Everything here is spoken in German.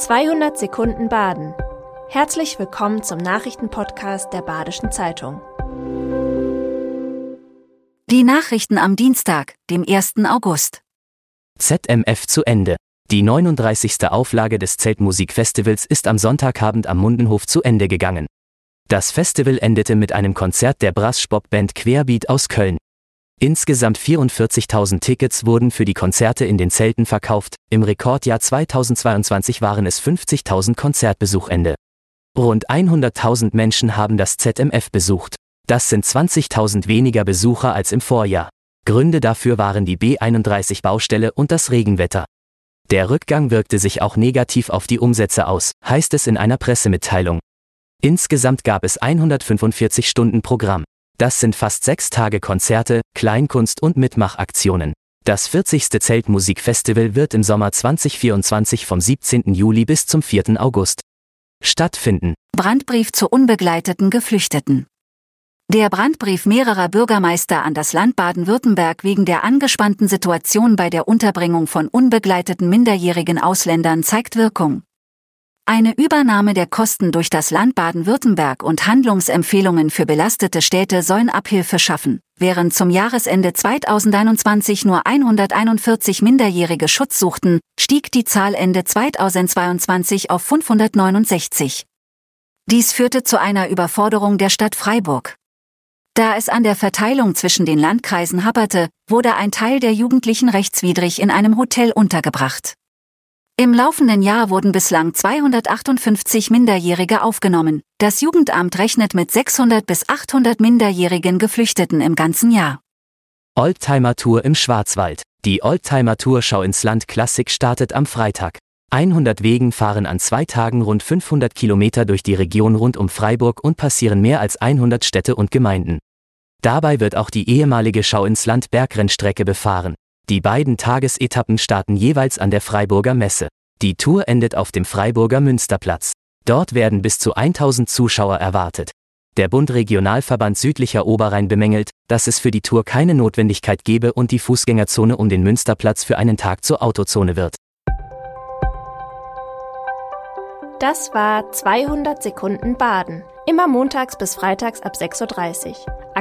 200 Sekunden Baden. Herzlich willkommen zum Nachrichtenpodcast der Badischen Zeitung. Die Nachrichten am Dienstag, dem 1. August. ZMF zu Ende. Die 39. Auflage des Zeltmusikfestivals ist am Sonntagabend am Mundenhof zu Ende gegangen. Das Festival endete mit einem Konzert der Brass-Spop-Band Querbeat aus Köln. Insgesamt 44.000 Tickets wurden für die Konzerte in den Zelten verkauft, im Rekordjahr 2022 waren es 50.000 Konzertbesuchende. Rund 100.000 Menschen haben das ZMF besucht. Das sind 20.000 weniger Besucher als im Vorjahr. Gründe dafür waren die B31-Baustelle und das Regenwetter. Der Rückgang wirkte sich auch negativ auf die Umsätze aus, heißt es in einer Pressemitteilung. Insgesamt gab es 145 Stunden Programm. Das sind fast sechs Tage Konzerte, Kleinkunst und Mitmachaktionen. Das 40. Zeltmusikfestival wird im Sommer 2024 vom 17. Juli bis zum 4. August stattfinden. Brandbrief zu unbegleiteten Geflüchteten. Der Brandbrief mehrerer Bürgermeister an das Land Baden-Württemberg wegen der angespannten Situation bei der Unterbringung von unbegleiteten minderjährigen Ausländern zeigt Wirkung. Eine Übernahme der Kosten durch das Land Baden-Württemberg und Handlungsempfehlungen für belastete Städte sollen Abhilfe schaffen, während zum Jahresende 2021 nur 141 Minderjährige Schutz suchten, stieg die Zahl Ende 2022 auf 569. Dies führte zu einer Überforderung der Stadt Freiburg. Da es an der Verteilung zwischen den Landkreisen happerte, wurde ein Teil der Jugendlichen rechtswidrig in einem Hotel untergebracht. Im laufenden Jahr wurden bislang 258 Minderjährige aufgenommen. Das Jugendamt rechnet mit 600 bis 800 minderjährigen Geflüchteten im ganzen Jahr. Oldtimer Tour im Schwarzwald. Die Oldtimer Tour Schau ins Land Klassik startet am Freitag. 100 Wegen fahren an zwei Tagen rund 500 Kilometer durch die Region rund um Freiburg und passieren mehr als 100 Städte und Gemeinden. Dabei wird auch die ehemalige Schau ins Land Bergrennstrecke befahren. Die beiden Tagesetappen starten jeweils an der Freiburger Messe. Die Tour endet auf dem Freiburger Münsterplatz. Dort werden bis zu 1000 Zuschauer erwartet. Der Bund Regionalverband Südlicher Oberrhein bemängelt, dass es für die Tour keine Notwendigkeit gebe und die Fußgängerzone um den Münsterplatz für einen Tag zur Autozone wird. Das war 200 Sekunden Baden. Immer montags bis freitags ab 6.30 Uhr.